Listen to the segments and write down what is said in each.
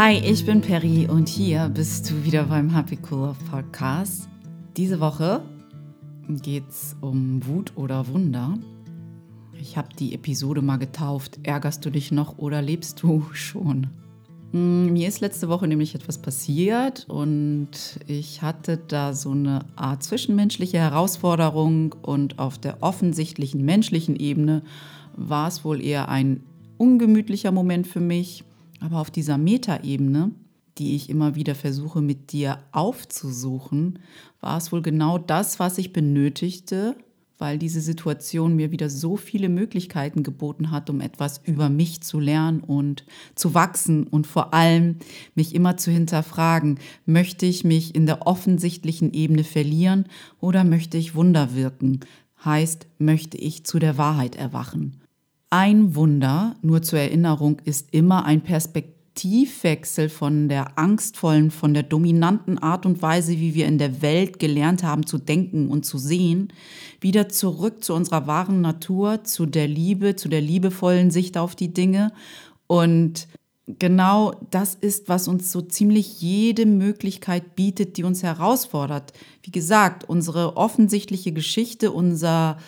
Hi, ich bin Peri und hier bist du wieder beim Happy Cool Love Podcast. Diese Woche geht es um Wut oder Wunder. Ich habe die Episode mal getauft. Ärgerst du dich noch oder lebst du schon? Hm, mir ist letzte Woche nämlich etwas passiert und ich hatte da so eine Art zwischenmenschliche Herausforderung und auf der offensichtlichen menschlichen Ebene war es wohl eher ein ungemütlicher Moment für mich. Aber auf dieser Metaebene, die ich immer wieder versuche mit dir aufzusuchen, war es wohl genau das, was ich benötigte, weil diese Situation mir wieder so viele Möglichkeiten geboten hat, um etwas über mich zu lernen und zu wachsen und vor allem mich immer zu hinterfragen, möchte ich mich in der offensichtlichen Ebene verlieren oder möchte ich Wunder wirken? Heißt, möchte ich zu der Wahrheit erwachen? Ein Wunder, nur zur Erinnerung, ist immer ein Perspektivwechsel von der angstvollen, von der dominanten Art und Weise, wie wir in der Welt gelernt haben zu denken und zu sehen, wieder zurück zu unserer wahren Natur, zu der Liebe, zu der liebevollen Sicht auf die Dinge. Und genau das ist, was uns so ziemlich jede Möglichkeit bietet, die uns herausfordert. Wie gesagt, unsere offensichtliche Geschichte, unser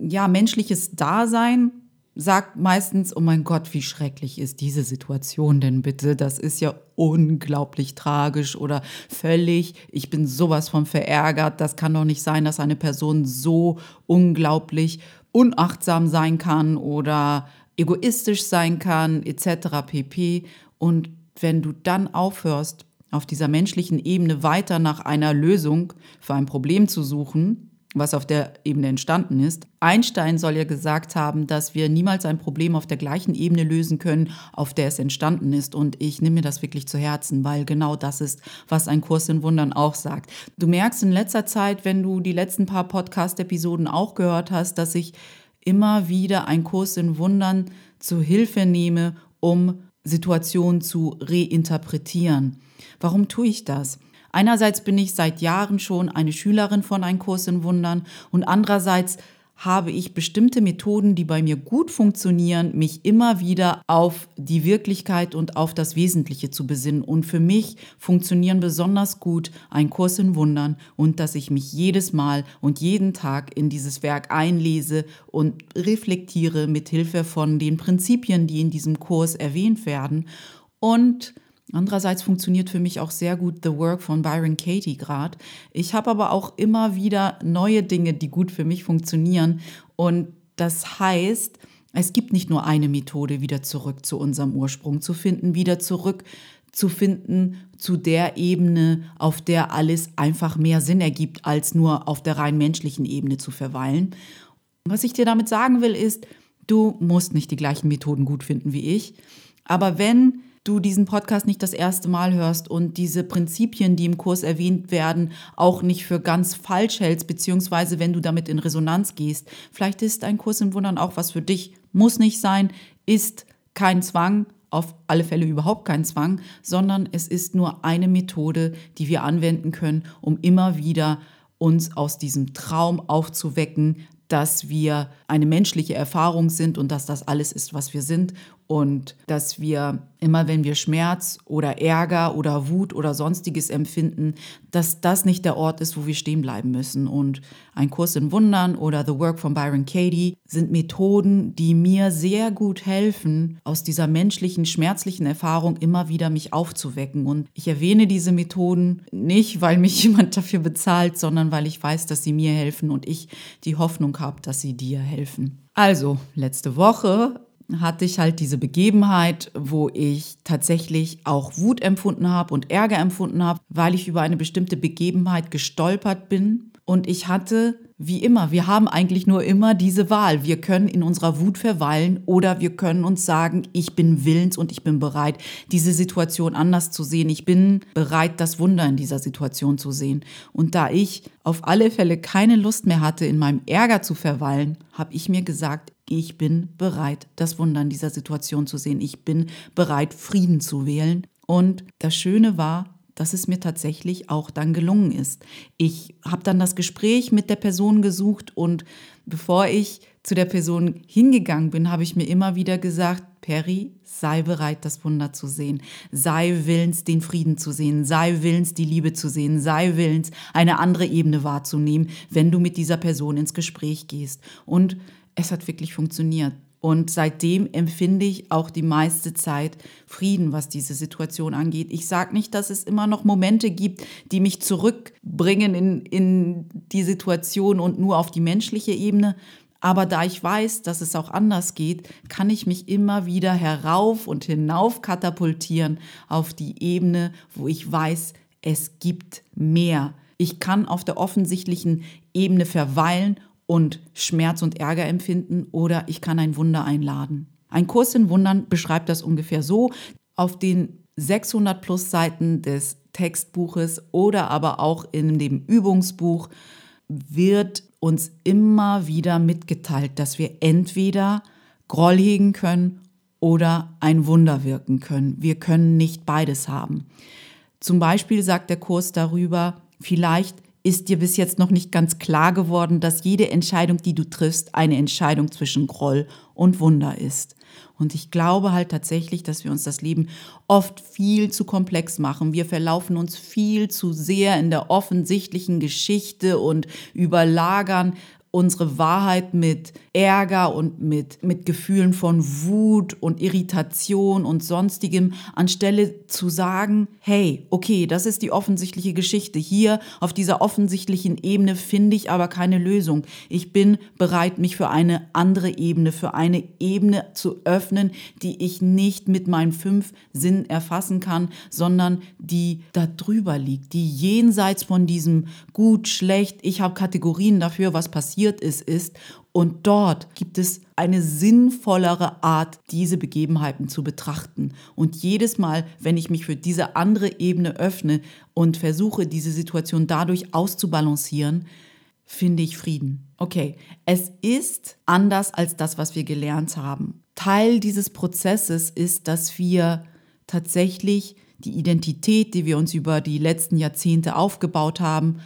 ja, menschliches Dasein sagt meistens, oh mein Gott, wie schrecklich ist diese Situation denn bitte? Das ist ja unglaublich tragisch oder völlig, ich bin sowas von verärgert. Das kann doch nicht sein, dass eine Person so unglaublich unachtsam sein kann oder egoistisch sein kann, etc. pp. Und wenn du dann aufhörst, auf dieser menschlichen Ebene weiter nach einer Lösung für ein Problem zu suchen, was auf der Ebene entstanden ist. Einstein soll ja gesagt haben, dass wir niemals ein Problem auf der gleichen Ebene lösen können, auf der es entstanden ist. Und ich nehme mir das wirklich zu Herzen, weil genau das ist, was ein Kurs in Wundern auch sagt. Du merkst in letzter Zeit, wenn du die letzten paar Podcast-Episoden auch gehört hast, dass ich immer wieder einen Kurs in Wundern zu Hilfe nehme, um Situationen zu reinterpretieren. Warum tue ich das? Einerseits bin ich seit Jahren schon eine Schülerin von Ein Kurs in Wundern und andererseits habe ich bestimmte Methoden, die bei mir gut funktionieren, mich immer wieder auf die Wirklichkeit und auf das Wesentliche zu besinnen. Und für mich funktionieren besonders gut ein Kurs in Wundern und dass ich mich jedes Mal und jeden Tag in dieses Werk einlese und reflektiere mit Hilfe von den Prinzipien, die in diesem Kurs erwähnt werden und Andererseits funktioniert für mich auch sehr gut The Work von Byron Katie gerade. Ich habe aber auch immer wieder neue Dinge, die gut für mich funktionieren. Und das heißt, es gibt nicht nur eine Methode, wieder zurück zu unserem Ursprung zu finden, wieder zurück zu finden zu der Ebene, auf der alles einfach mehr Sinn ergibt, als nur auf der rein menschlichen Ebene zu verweilen. Was ich dir damit sagen will, ist, du musst nicht die gleichen Methoden gut finden wie ich. Aber wenn du diesen Podcast nicht das erste Mal hörst und diese Prinzipien, die im Kurs erwähnt werden, auch nicht für ganz falsch hältst, beziehungsweise wenn du damit in Resonanz gehst. Vielleicht ist ein Kurs im Wundern auch was für dich. Muss nicht sein, ist kein Zwang, auf alle Fälle überhaupt kein Zwang, sondern es ist nur eine Methode, die wir anwenden können, um immer wieder uns aus diesem Traum aufzuwecken, dass wir eine menschliche Erfahrung sind und dass das alles ist, was wir sind und dass wir immer, wenn wir Schmerz oder Ärger oder Wut oder sonstiges empfinden, dass das nicht der Ort ist, wo wir stehen bleiben müssen. Und ein Kurs in Wundern oder The Work von Byron Katie sind Methoden, die mir sehr gut helfen, aus dieser menschlichen, schmerzlichen Erfahrung immer wieder mich aufzuwecken. Und ich erwähne diese Methoden nicht, weil mich jemand dafür bezahlt, sondern weil ich weiß, dass sie mir helfen und ich die Hoffnung habe, dass sie dir helfen. Also, letzte Woche hatte ich halt diese Begebenheit, wo ich tatsächlich auch Wut empfunden habe und Ärger empfunden habe, weil ich über eine bestimmte Begebenheit gestolpert bin. Und ich hatte, wie immer, wir haben eigentlich nur immer diese Wahl. Wir können in unserer Wut verweilen oder wir können uns sagen, ich bin willens und ich bin bereit, diese Situation anders zu sehen. Ich bin bereit, das Wunder in dieser Situation zu sehen. Und da ich auf alle Fälle keine Lust mehr hatte, in meinem Ärger zu verweilen, habe ich mir gesagt, ich bin bereit, das Wunder in dieser Situation zu sehen. Ich bin bereit, Frieden zu wählen. Und das Schöne war, dass es mir tatsächlich auch dann gelungen ist. Ich habe dann das Gespräch mit der Person gesucht und bevor ich zu der Person hingegangen bin, habe ich mir immer wieder gesagt, Perry, sei bereit, das Wunder zu sehen. Sei willens, den Frieden zu sehen. Sei willens, die Liebe zu sehen. Sei willens, eine andere Ebene wahrzunehmen, wenn du mit dieser Person ins Gespräch gehst. Und es hat wirklich funktioniert. Und seitdem empfinde ich auch die meiste Zeit Frieden, was diese Situation angeht. Ich sage nicht, dass es immer noch Momente gibt, die mich zurückbringen in, in die Situation und nur auf die menschliche Ebene. Aber da ich weiß, dass es auch anders geht, kann ich mich immer wieder herauf und hinauf katapultieren auf die Ebene, wo ich weiß, es gibt mehr. Ich kann auf der offensichtlichen Ebene verweilen und Schmerz und Ärger empfinden oder ich kann ein Wunder einladen. Ein Kurs in Wundern beschreibt das ungefähr so. Auf den 600 plus Seiten des Textbuches oder aber auch in dem Übungsbuch wird uns immer wieder mitgeteilt, dass wir entweder Groll hegen können oder ein Wunder wirken können. Wir können nicht beides haben. Zum Beispiel sagt der Kurs darüber, vielleicht ist dir bis jetzt noch nicht ganz klar geworden, dass jede Entscheidung, die du triffst, eine Entscheidung zwischen Groll und Wunder ist. Und ich glaube halt tatsächlich, dass wir uns das Leben oft viel zu komplex machen. Wir verlaufen uns viel zu sehr in der offensichtlichen Geschichte und überlagern unsere Wahrheit mit Ärger und mit, mit Gefühlen von Wut und Irritation und sonstigem, anstelle zu sagen, hey, okay, das ist die offensichtliche Geschichte. Hier auf dieser offensichtlichen Ebene finde ich aber keine Lösung. Ich bin bereit, mich für eine andere Ebene, für eine Ebene zu öffnen, die ich nicht mit meinen fünf Sinnen erfassen kann, sondern die da drüber liegt, die jenseits von diesem gut, schlecht, ich habe Kategorien dafür, was passiert ist, ist und dort gibt es eine sinnvollere Art, diese Begebenheiten zu betrachten. Und jedes Mal, wenn ich mich für diese andere Ebene öffne und versuche, diese Situation dadurch auszubalancieren, finde ich Frieden. Okay, es ist anders als das, was wir gelernt haben. Teil dieses Prozesses ist, dass wir tatsächlich die Identität, die wir uns über die letzten Jahrzehnte aufgebaut haben,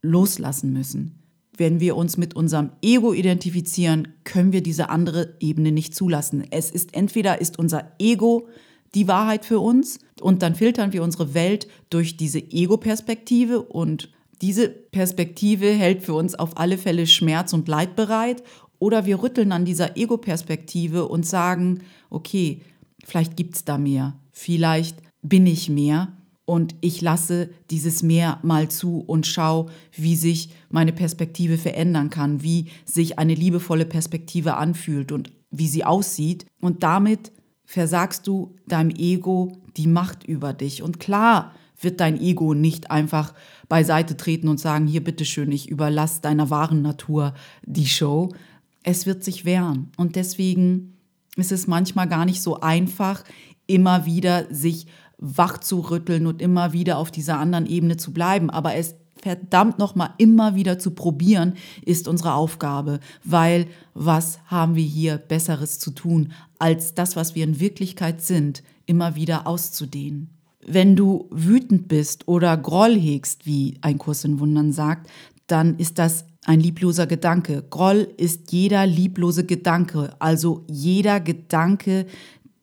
loslassen müssen wenn wir uns mit unserem Ego identifizieren, können wir diese andere Ebene nicht zulassen. Es ist entweder ist unser Ego die Wahrheit für uns und dann filtern wir unsere Welt durch diese Ego-Perspektive und diese Perspektive hält für uns auf alle Fälle Schmerz und Leid bereit oder wir rütteln an dieser Ego-Perspektive und sagen, okay, vielleicht gibt es da mehr, vielleicht bin ich mehr und ich lasse dieses Meer mal zu und schaue, wie sich meine Perspektive verändern kann, wie sich eine liebevolle Perspektive anfühlt und wie sie aussieht. Und damit versagst du deinem Ego die Macht über dich. Und klar wird dein Ego nicht einfach beiseite treten und sagen, hier bitteschön, ich überlasse deiner wahren Natur die Show. Es wird sich wehren. Und deswegen ist es manchmal gar nicht so einfach, immer wieder sich wach zu rütteln und immer wieder auf dieser anderen Ebene zu bleiben. Aber es verdammt nochmal immer wieder zu probieren, ist unsere Aufgabe, weil was haben wir hier Besseres zu tun, als das, was wir in Wirklichkeit sind, immer wieder auszudehnen. Wenn du wütend bist oder Groll hegst, wie ein Kurs in Wundern sagt, dann ist das ein liebloser Gedanke. Groll ist jeder lieblose Gedanke, also jeder Gedanke,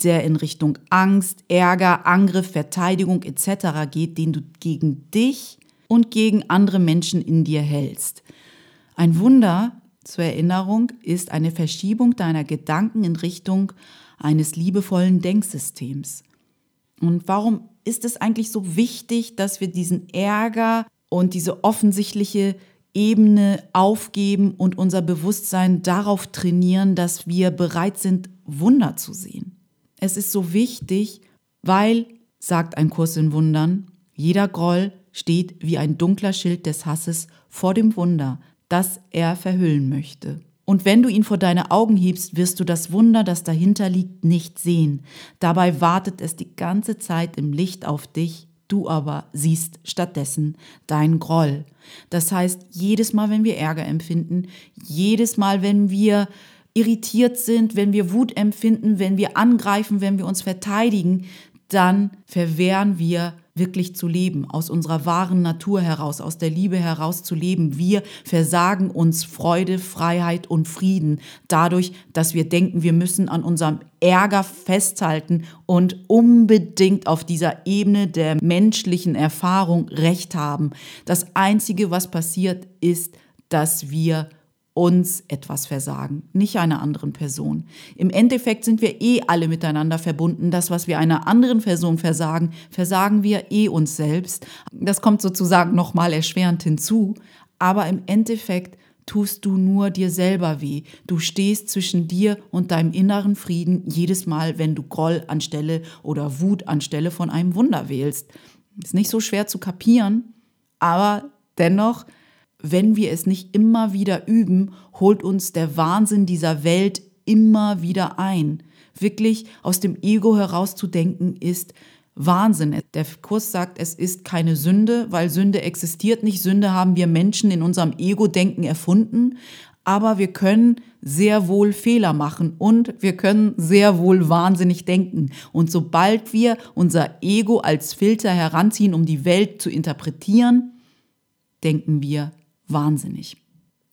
der in Richtung Angst, Ärger, Angriff, Verteidigung etc. geht, den du gegen dich und gegen andere Menschen in dir hältst. Ein Wunder zur Erinnerung ist eine Verschiebung deiner Gedanken in Richtung eines liebevollen Denksystems. Und warum ist es eigentlich so wichtig, dass wir diesen Ärger und diese offensichtliche Ebene aufgeben und unser Bewusstsein darauf trainieren, dass wir bereit sind, Wunder zu sehen? Es ist so wichtig, weil, sagt ein Kurs in Wundern, jeder Groll steht wie ein dunkler Schild des Hasses vor dem Wunder, das er verhüllen möchte. Und wenn du ihn vor deine Augen hebst, wirst du das Wunder, das dahinter liegt, nicht sehen. Dabei wartet es die ganze Zeit im Licht auf dich, du aber siehst stattdessen dein Groll. Das heißt, jedes Mal, wenn wir Ärger empfinden, jedes Mal, wenn wir irritiert sind, wenn wir Wut empfinden, wenn wir angreifen, wenn wir uns verteidigen, dann verwehren wir wirklich zu leben, aus unserer wahren Natur heraus, aus der Liebe heraus zu leben. Wir versagen uns Freude, Freiheit und Frieden dadurch, dass wir denken, wir müssen an unserem Ärger festhalten und unbedingt auf dieser Ebene der menschlichen Erfahrung recht haben. Das Einzige, was passiert, ist, dass wir uns etwas versagen, nicht einer anderen Person. Im Endeffekt sind wir eh alle miteinander verbunden. Das, was wir einer anderen Person versagen, versagen wir eh uns selbst. Das kommt sozusagen nochmal erschwerend hinzu. Aber im Endeffekt tust du nur dir selber weh. Du stehst zwischen dir und deinem inneren Frieden jedes Mal, wenn du Groll anstelle oder Wut anstelle von einem Wunder wählst. Ist nicht so schwer zu kapieren, aber dennoch wenn wir es nicht immer wieder üben, holt uns der Wahnsinn dieser Welt immer wieder ein. Wirklich aus dem Ego herauszudenken ist Wahnsinn. Der Kurs sagt, es ist keine Sünde, weil Sünde existiert nicht. Sünde haben wir Menschen in unserem Ego-Denken erfunden. Aber wir können sehr wohl Fehler machen und wir können sehr wohl wahnsinnig denken. Und sobald wir unser Ego als Filter heranziehen, um die Welt zu interpretieren, denken wir wahnsinnig.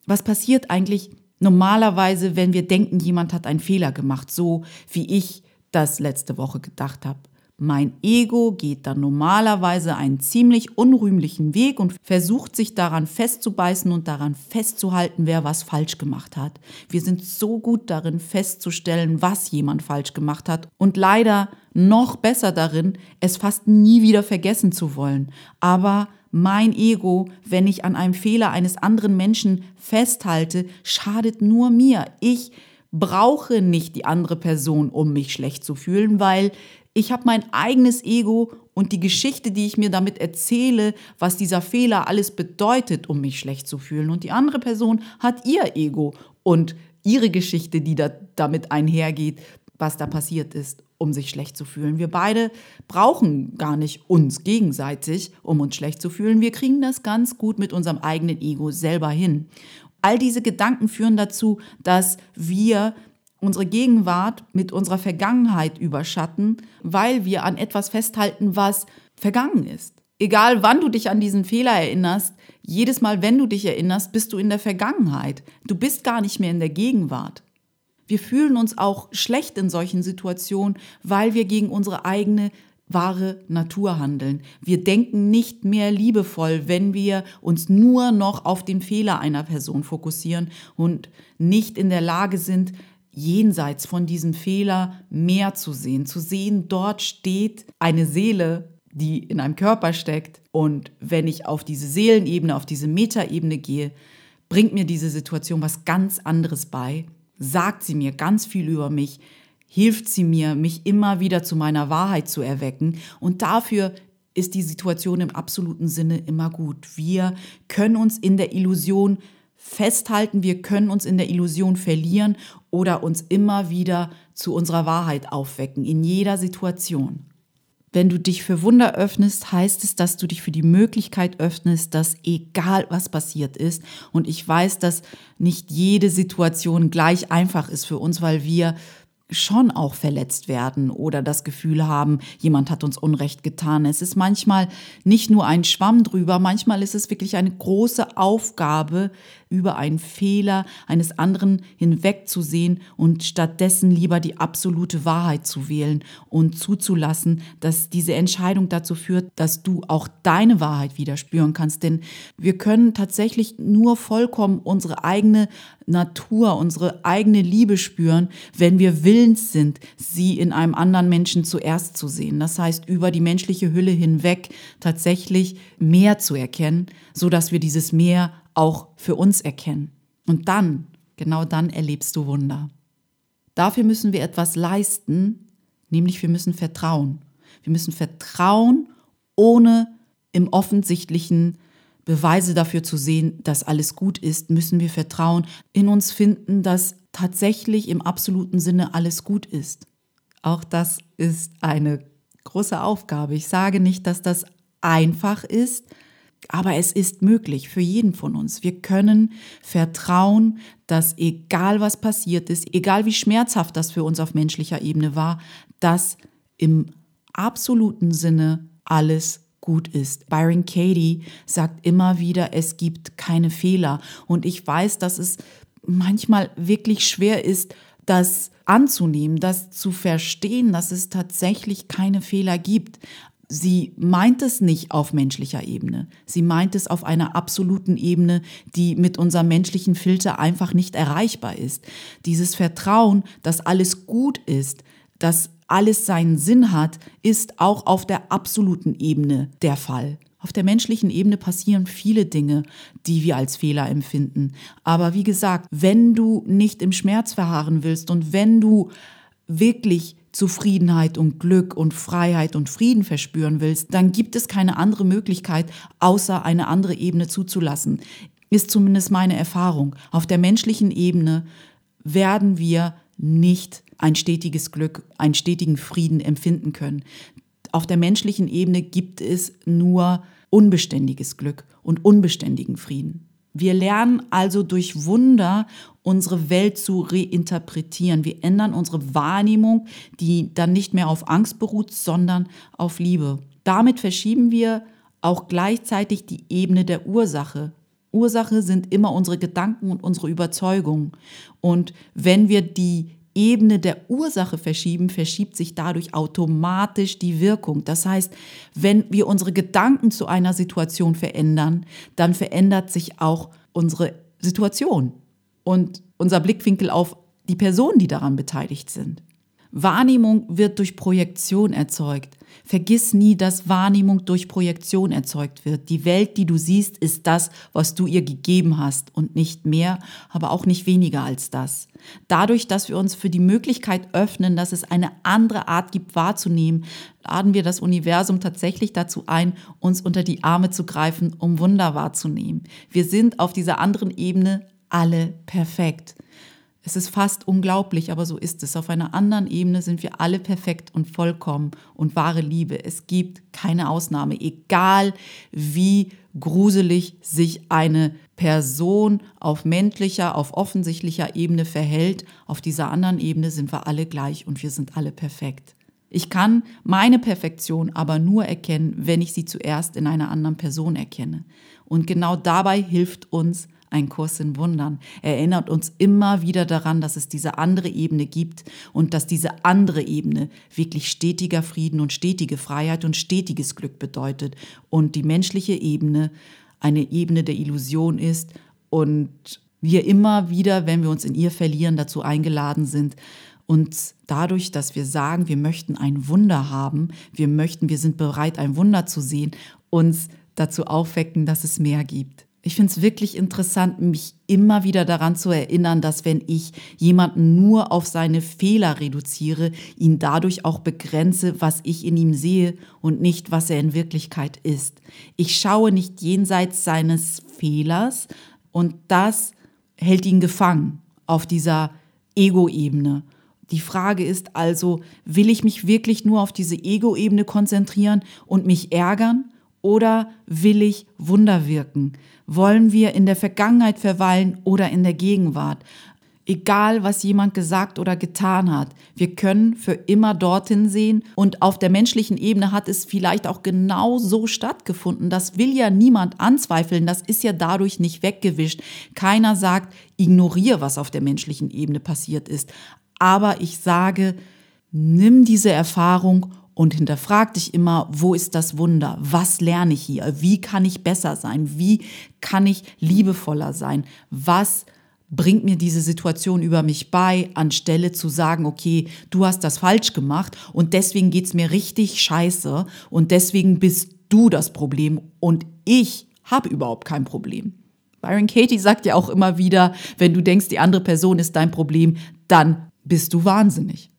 Was passiert eigentlich normalerweise, wenn wir denken, jemand hat einen Fehler gemacht, so wie ich das letzte Woche gedacht habe? Mein Ego geht dann normalerweise einen ziemlich unrühmlichen Weg und versucht sich daran festzubeißen und daran festzuhalten, wer was falsch gemacht hat. Wir sind so gut darin festzustellen, was jemand falsch gemacht hat und leider noch besser darin, es fast nie wieder vergessen zu wollen. Aber mein Ego, wenn ich an einem Fehler eines anderen Menschen festhalte, schadet nur mir. Ich brauche nicht die andere Person, um mich schlecht zu fühlen, weil ich habe mein eigenes Ego und die Geschichte, die ich mir damit erzähle, was dieser Fehler alles bedeutet, um mich schlecht zu fühlen. Und die andere Person hat ihr Ego und ihre Geschichte, die da damit einhergeht, was da passiert ist um sich schlecht zu fühlen. Wir beide brauchen gar nicht uns gegenseitig, um uns schlecht zu fühlen. Wir kriegen das ganz gut mit unserem eigenen Ego selber hin. All diese Gedanken führen dazu, dass wir unsere Gegenwart mit unserer Vergangenheit überschatten, weil wir an etwas festhalten, was vergangen ist. Egal wann du dich an diesen Fehler erinnerst, jedes Mal, wenn du dich erinnerst, bist du in der Vergangenheit. Du bist gar nicht mehr in der Gegenwart. Wir fühlen uns auch schlecht in solchen Situationen, weil wir gegen unsere eigene wahre Natur handeln. Wir denken nicht mehr liebevoll, wenn wir uns nur noch auf den Fehler einer Person fokussieren und nicht in der Lage sind, jenseits von diesem Fehler mehr zu sehen. Zu sehen, dort steht eine Seele, die in einem Körper steckt. Und wenn ich auf diese Seelenebene, auf diese Metaebene gehe, bringt mir diese Situation was ganz anderes bei sagt sie mir ganz viel über mich, hilft sie mir, mich immer wieder zu meiner Wahrheit zu erwecken. Und dafür ist die Situation im absoluten Sinne immer gut. Wir können uns in der Illusion festhalten, wir können uns in der Illusion verlieren oder uns immer wieder zu unserer Wahrheit aufwecken, in jeder Situation. Wenn du dich für Wunder öffnest, heißt es, dass du dich für die Möglichkeit öffnest, dass egal was passiert ist, und ich weiß, dass nicht jede Situation gleich einfach ist für uns, weil wir schon auch verletzt werden oder das Gefühl haben, jemand hat uns Unrecht getan. Es ist manchmal nicht nur ein Schwamm drüber, manchmal ist es wirklich eine große Aufgabe, über einen Fehler eines anderen hinwegzusehen und stattdessen lieber die absolute Wahrheit zu wählen und zuzulassen, dass diese Entscheidung dazu führt, dass du auch deine Wahrheit wieder spüren kannst. Denn wir können tatsächlich nur vollkommen unsere eigene Natur, unsere eigene Liebe spüren, wenn wir willens sind, sie in einem anderen Menschen zuerst zu sehen. Das heißt, über die menschliche Hülle hinweg tatsächlich mehr zu erkennen, so dass wir dieses Meer auch für uns erkennen. Und dann, genau dann erlebst du Wunder. Dafür müssen wir etwas leisten, nämlich wir müssen vertrauen. Wir müssen vertrauen, ohne im offensichtlichen Beweise dafür zu sehen, dass alles gut ist, müssen wir Vertrauen in uns finden, dass tatsächlich im absoluten Sinne alles gut ist. Auch das ist eine große Aufgabe. Ich sage nicht, dass das einfach ist, aber es ist möglich für jeden von uns. Wir können vertrauen, dass egal was passiert ist, egal wie schmerzhaft das für uns auf menschlicher Ebene war, dass im absoluten Sinne alles gut ist. Byron Katie sagt immer wieder, es gibt keine Fehler. Und ich weiß, dass es manchmal wirklich schwer ist, das anzunehmen, das zu verstehen, dass es tatsächlich keine Fehler gibt. Sie meint es nicht auf menschlicher Ebene. Sie meint es auf einer absoluten Ebene, die mit unserem menschlichen Filter einfach nicht erreichbar ist. Dieses Vertrauen, dass alles gut ist, dass alles seinen Sinn hat, ist auch auf der absoluten Ebene der Fall. Auf der menschlichen Ebene passieren viele Dinge, die wir als Fehler empfinden. Aber wie gesagt, wenn du nicht im Schmerz verharren willst und wenn du wirklich Zufriedenheit und Glück und Freiheit und Frieden verspüren willst, dann gibt es keine andere Möglichkeit, außer eine andere Ebene zuzulassen. Ist zumindest meine Erfahrung. Auf der menschlichen Ebene werden wir nicht ein stetiges Glück, einen stetigen Frieden empfinden können. Auf der menschlichen Ebene gibt es nur unbeständiges Glück und unbeständigen Frieden. Wir lernen also durch Wunder unsere Welt zu reinterpretieren. Wir ändern unsere Wahrnehmung, die dann nicht mehr auf Angst beruht, sondern auf Liebe. Damit verschieben wir auch gleichzeitig die Ebene der Ursache. Ursache sind immer unsere Gedanken und unsere Überzeugungen. Und wenn wir die Ebene der Ursache verschieben, verschiebt sich dadurch automatisch die Wirkung. Das heißt, wenn wir unsere Gedanken zu einer Situation verändern, dann verändert sich auch unsere Situation und unser Blickwinkel auf die Personen, die daran beteiligt sind. Wahrnehmung wird durch Projektion erzeugt. Vergiss nie, dass Wahrnehmung durch Projektion erzeugt wird. Die Welt, die du siehst, ist das, was du ihr gegeben hast und nicht mehr, aber auch nicht weniger als das. Dadurch, dass wir uns für die Möglichkeit öffnen, dass es eine andere Art gibt wahrzunehmen, laden wir das Universum tatsächlich dazu ein, uns unter die Arme zu greifen, um Wunder wahrzunehmen. Wir sind auf dieser anderen Ebene alle perfekt. Es ist fast unglaublich, aber so ist es. Auf einer anderen Ebene sind wir alle perfekt und vollkommen und wahre Liebe. Es gibt keine Ausnahme, egal wie gruselig sich eine Person auf menschlicher, auf offensichtlicher Ebene verhält. Auf dieser anderen Ebene sind wir alle gleich und wir sind alle perfekt. Ich kann meine Perfektion aber nur erkennen, wenn ich sie zuerst in einer anderen Person erkenne. Und genau dabei hilft uns ein Kurs in Wundern. Er erinnert uns immer wieder daran, dass es diese andere Ebene gibt und dass diese andere Ebene wirklich stetiger Frieden und stetige Freiheit und stetiges Glück bedeutet und die menschliche Ebene eine Ebene der Illusion ist und wir immer wieder, wenn wir uns in ihr verlieren, dazu eingeladen sind, uns dadurch, dass wir sagen, wir möchten ein Wunder haben, wir möchten, wir sind bereit, ein Wunder zu sehen, uns dazu aufwecken, dass es mehr gibt. Ich finde es wirklich interessant, mich immer wieder daran zu erinnern, dass wenn ich jemanden nur auf seine Fehler reduziere, ihn dadurch auch begrenze, was ich in ihm sehe und nicht, was er in Wirklichkeit ist. Ich schaue nicht jenseits seines Fehlers und das hält ihn gefangen auf dieser Ego-Ebene. Die Frage ist also, will ich mich wirklich nur auf diese Ego-Ebene konzentrieren und mich ärgern oder will ich Wunder wirken? Wollen wir in der Vergangenheit verweilen oder in der Gegenwart? Egal, was jemand gesagt oder getan hat, wir können für immer dorthin sehen und auf der menschlichen Ebene hat es vielleicht auch genau so stattgefunden. Das will ja niemand anzweifeln, das ist ja dadurch nicht weggewischt. Keiner sagt, ignoriere, was auf der menschlichen Ebene passiert ist. Aber ich sage, nimm diese Erfahrung und hinterfrag dich immer, wo ist das Wunder? Was lerne ich hier? Wie kann ich besser sein? Wie kann ich liebevoller sein? Was bringt mir diese Situation über mich bei, anstelle zu sagen, okay, du hast das falsch gemacht und deswegen geht's mir richtig scheiße und deswegen bist du das Problem und ich habe überhaupt kein Problem. Byron Katie sagt ja auch immer wieder, wenn du denkst, die andere Person ist dein Problem, dann bist du wahnsinnig.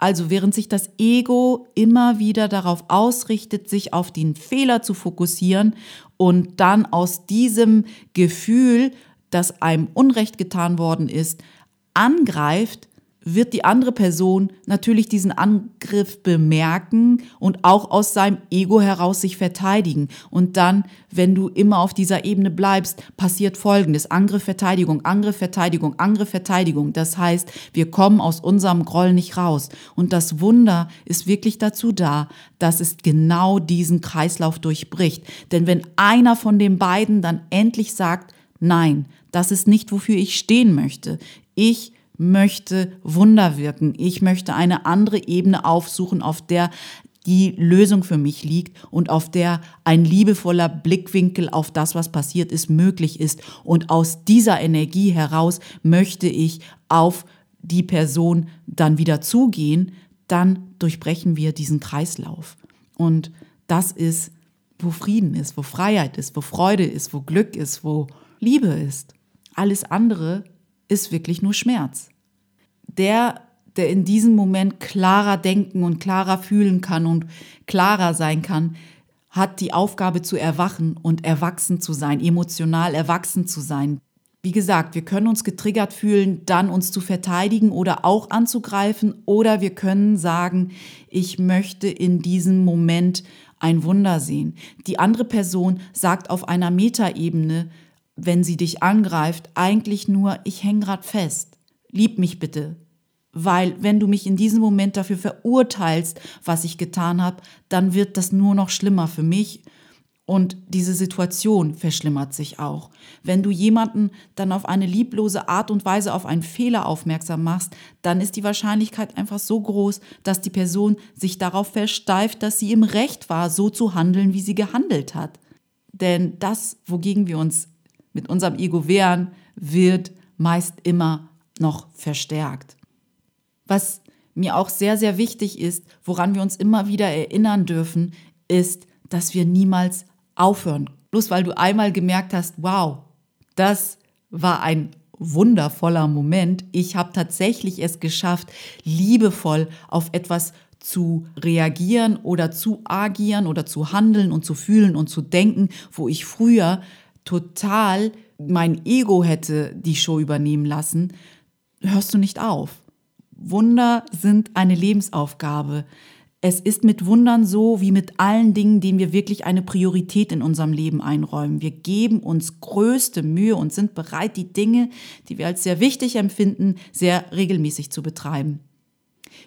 Also während sich das Ego immer wieder darauf ausrichtet, sich auf den Fehler zu fokussieren und dann aus diesem Gefühl, dass einem Unrecht getan worden ist, angreift, wird die andere Person natürlich diesen Angriff bemerken und auch aus seinem Ego heraus sich verteidigen. Und dann, wenn du immer auf dieser Ebene bleibst, passiert Folgendes. Angriff, Verteidigung, Angriff, Verteidigung, Angriff, Verteidigung. Das heißt, wir kommen aus unserem Groll nicht raus. Und das Wunder ist wirklich dazu da, dass es genau diesen Kreislauf durchbricht. Denn wenn einer von den beiden dann endlich sagt, nein, das ist nicht, wofür ich stehen möchte. Ich möchte Wunder wirken. Ich möchte eine andere Ebene aufsuchen, auf der die Lösung für mich liegt und auf der ein liebevoller Blickwinkel auf das, was passiert ist, möglich ist. Und aus dieser Energie heraus möchte ich auf die Person dann wieder zugehen, dann durchbrechen wir diesen Kreislauf. Und das ist, wo Frieden ist, wo Freiheit ist, wo Freude ist, wo Glück ist, wo Liebe ist. Alles andere ist wirklich nur Schmerz. Der, der in diesem Moment klarer denken und klarer fühlen kann und klarer sein kann, hat die Aufgabe zu erwachen und erwachsen zu sein, emotional erwachsen zu sein. Wie gesagt, wir können uns getriggert fühlen, dann uns zu verteidigen oder auch anzugreifen oder wir können sagen, ich möchte in diesem Moment ein Wunder sehen. Die andere Person sagt auf einer Metaebene, wenn sie dich angreift, eigentlich nur, ich hänge grad fest. Lieb mich bitte. Weil wenn du mich in diesem Moment dafür verurteilst, was ich getan habe, dann wird das nur noch schlimmer für mich und diese Situation verschlimmert sich auch. Wenn du jemanden dann auf eine lieblose Art und Weise auf einen Fehler aufmerksam machst, dann ist die Wahrscheinlichkeit einfach so groß, dass die Person sich darauf versteift, dass sie im Recht war, so zu handeln, wie sie gehandelt hat. Denn das, wogegen wir uns mit unserem Ego wehren, wird meist immer noch verstärkt. Was mir auch sehr, sehr wichtig ist, woran wir uns immer wieder erinnern dürfen, ist, dass wir niemals aufhören. Bloß weil du einmal gemerkt hast, wow, das war ein wundervoller Moment. Ich habe tatsächlich es geschafft, liebevoll auf etwas zu reagieren oder zu agieren oder zu handeln und zu fühlen und zu denken, wo ich früher total mein Ego hätte die Show übernehmen lassen, hörst du nicht auf. Wunder sind eine Lebensaufgabe. Es ist mit Wundern so wie mit allen Dingen, denen wir wirklich eine Priorität in unserem Leben einräumen. Wir geben uns größte Mühe und sind bereit, die Dinge, die wir als sehr wichtig empfinden, sehr regelmäßig zu betreiben.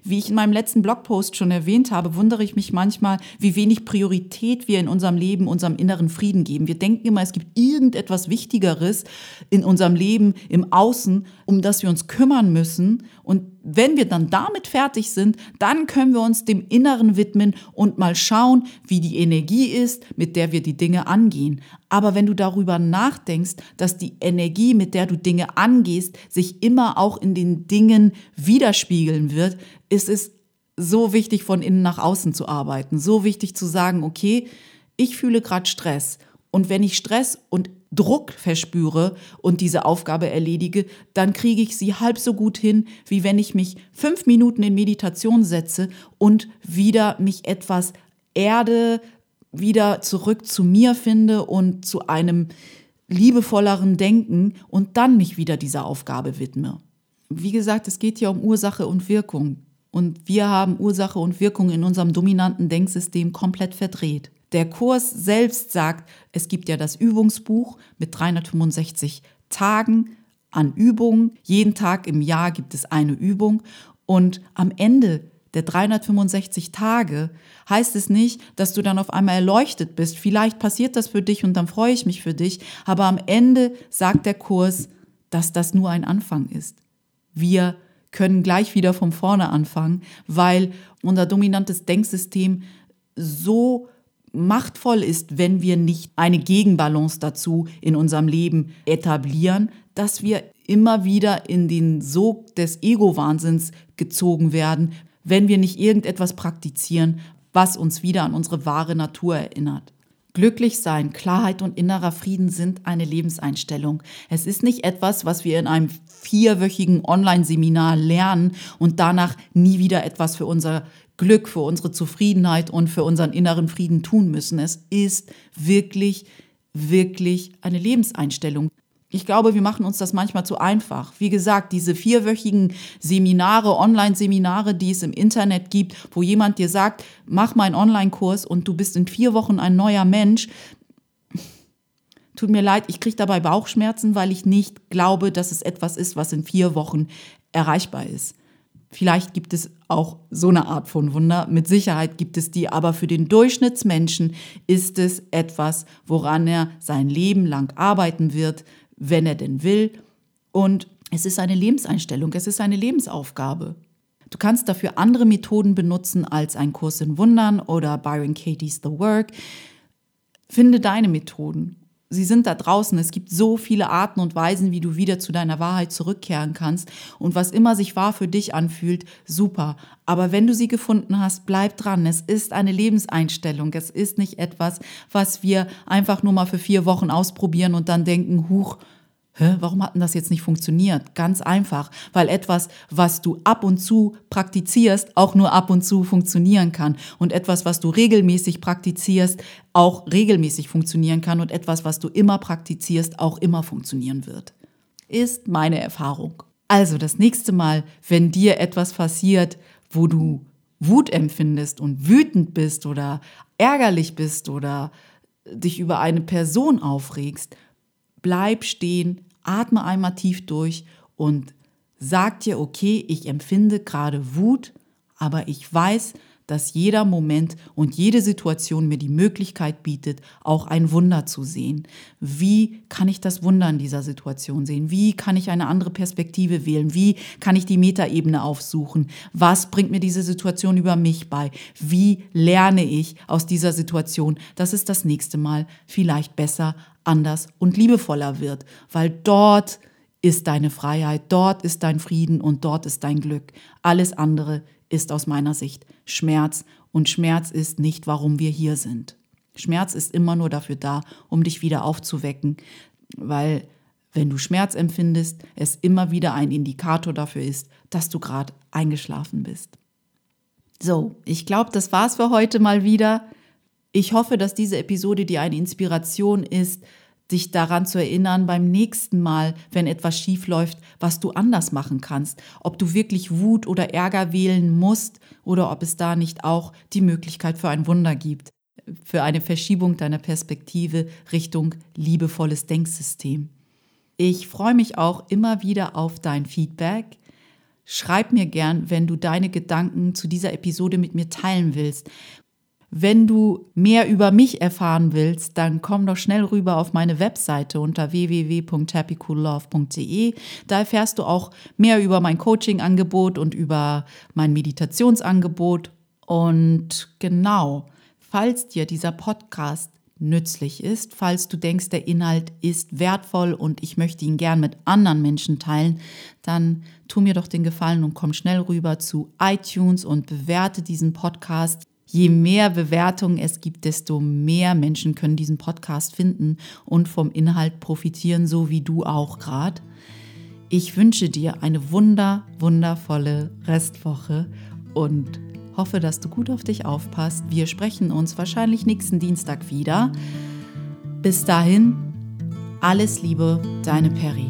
Wie ich in meinem letzten Blogpost schon erwähnt habe, wundere ich mich manchmal, wie wenig Priorität wir in unserem Leben, unserem inneren Frieden geben. Wir denken immer, es gibt irgendetwas Wichtigeres in unserem Leben, im Außen, um das wir uns kümmern müssen. Und wenn wir dann damit fertig sind, dann können wir uns dem Inneren widmen und mal schauen, wie die Energie ist, mit der wir die Dinge angehen. Aber wenn du darüber nachdenkst, dass die Energie, mit der du Dinge angehst, sich immer auch in den Dingen widerspiegeln wird, ist es so wichtig, von innen nach außen zu arbeiten. So wichtig zu sagen, okay, ich fühle gerade Stress. Und wenn ich Stress und Druck verspüre und diese Aufgabe erledige, dann kriege ich sie halb so gut hin, wie wenn ich mich fünf Minuten in Meditation setze und wieder mich etwas erde, wieder zurück zu mir finde und zu einem liebevolleren Denken und dann mich wieder dieser Aufgabe widme. Wie gesagt, es geht ja um Ursache und Wirkung. Und wir haben Ursache und Wirkung in unserem dominanten Denksystem komplett verdreht. Der Kurs selbst sagt, es gibt ja das Übungsbuch mit 365 Tagen an Übungen. Jeden Tag im Jahr gibt es eine Übung. Und am Ende der 365 Tage heißt es nicht, dass du dann auf einmal erleuchtet bist. Vielleicht passiert das für dich und dann freue ich mich für dich. Aber am Ende sagt der Kurs, dass das nur ein Anfang ist. Wir können gleich wieder von vorne anfangen, weil unser dominantes Denksystem so machtvoll ist, wenn wir nicht eine Gegenbalance dazu in unserem Leben etablieren, dass wir immer wieder in den Sog des Ego-Wahnsinns gezogen werden, wenn wir nicht irgendetwas praktizieren, was uns wieder an unsere wahre Natur erinnert. Glücklich sein, Klarheit und innerer Frieden sind eine Lebenseinstellung. Es ist nicht etwas, was wir in einem vierwöchigen Online-Seminar lernen und danach nie wieder etwas für unser Glück, für unsere Zufriedenheit und für unseren inneren Frieden tun müssen. Es ist wirklich, wirklich eine Lebenseinstellung. Ich glaube, wir machen uns das manchmal zu einfach. Wie gesagt, diese vierwöchigen Seminare, Online-Seminare, die es im Internet gibt, wo jemand dir sagt, mach mal einen Online-Kurs und du bist in vier Wochen ein neuer Mensch. Tut mir leid, ich kriege dabei Bauchschmerzen, weil ich nicht glaube, dass es etwas ist, was in vier Wochen erreichbar ist. Vielleicht gibt es auch so eine Art von Wunder. Mit Sicherheit gibt es die. Aber für den Durchschnittsmenschen ist es etwas, woran er sein Leben lang arbeiten wird, wenn er denn will. Und es ist eine Lebenseinstellung, es ist eine Lebensaufgabe. Du kannst dafür andere Methoden benutzen als ein Kurs in Wundern oder Byron Katie's The Work. Finde deine Methoden sie sind da draußen. Es gibt so viele Arten und Weisen, wie du wieder zu deiner Wahrheit zurückkehren kannst. Und was immer sich wahr für dich anfühlt, super. Aber wenn du sie gefunden hast, bleib dran. Es ist eine Lebenseinstellung. Es ist nicht etwas, was wir einfach nur mal für vier Wochen ausprobieren und dann denken, huch, Hä, warum hat denn das jetzt nicht funktioniert? Ganz einfach, weil etwas, was du ab und zu praktizierst, auch nur ab und zu funktionieren kann. Und etwas, was du regelmäßig praktizierst, auch regelmäßig funktionieren kann. Und etwas, was du immer praktizierst, auch immer funktionieren wird. Ist meine Erfahrung. Also das nächste Mal, wenn dir etwas passiert, wo du Wut empfindest und wütend bist oder ärgerlich bist oder dich über eine Person aufregst, bleib stehen, atme einmal tief durch und sag dir, okay, ich empfinde gerade Wut, aber ich weiß, dass jeder Moment und jede Situation mir die Möglichkeit bietet, auch ein Wunder zu sehen. Wie kann ich das Wunder in dieser Situation sehen? Wie kann ich eine andere Perspektive wählen? Wie kann ich die Metaebene aufsuchen? Was bringt mir diese Situation über mich bei? Wie lerne ich aus dieser Situation, dass es das nächste Mal vielleicht besser, anders und liebevoller wird? Weil dort ist deine Freiheit, dort ist dein Frieden und dort ist dein Glück. Alles andere ist aus meiner Sicht Schmerz und Schmerz ist nicht, warum wir hier sind. Schmerz ist immer nur dafür da, um dich wieder aufzuwecken, weil wenn du Schmerz empfindest, es immer wieder ein Indikator dafür ist, dass du gerade eingeschlafen bist. So, ich glaube, das war's für heute mal wieder. Ich hoffe, dass diese Episode dir eine Inspiration ist, dich daran zu erinnern beim nächsten Mal, wenn etwas schief läuft, was du anders machen kannst. Ob du wirklich Wut oder Ärger wählen musst oder ob es da nicht auch die Möglichkeit für ein Wunder gibt, für eine Verschiebung deiner Perspektive Richtung liebevolles Denksystem. Ich freue mich auch immer wieder auf dein Feedback. Schreib mir gern, wenn du deine Gedanken zu dieser Episode mit mir teilen willst. Wenn du mehr über mich erfahren willst, dann komm doch schnell rüber auf meine Webseite unter www.happycoollove.de. Da erfährst du auch mehr über mein Coaching-Angebot und über mein Meditationsangebot. Und genau, falls dir dieser Podcast nützlich ist, falls du denkst, der Inhalt ist wertvoll und ich möchte ihn gern mit anderen Menschen teilen, dann tu mir doch den Gefallen und komm schnell rüber zu iTunes und bewerte diesen Podcast je mehr Bewertungen es gibt, desto mehr Menschen können diesen Podcast finden und vom Inhalt profitieren, so wie du auch gerade. Ich wünsche dir eine wunder, wundervolle Restwoche und hoffe, dass du gut auf dich aufpasst. Wir sprechen uns wahrscheinlich nächsten Dienstag wieder. Bis dahin, alles Liebe, deine Perry.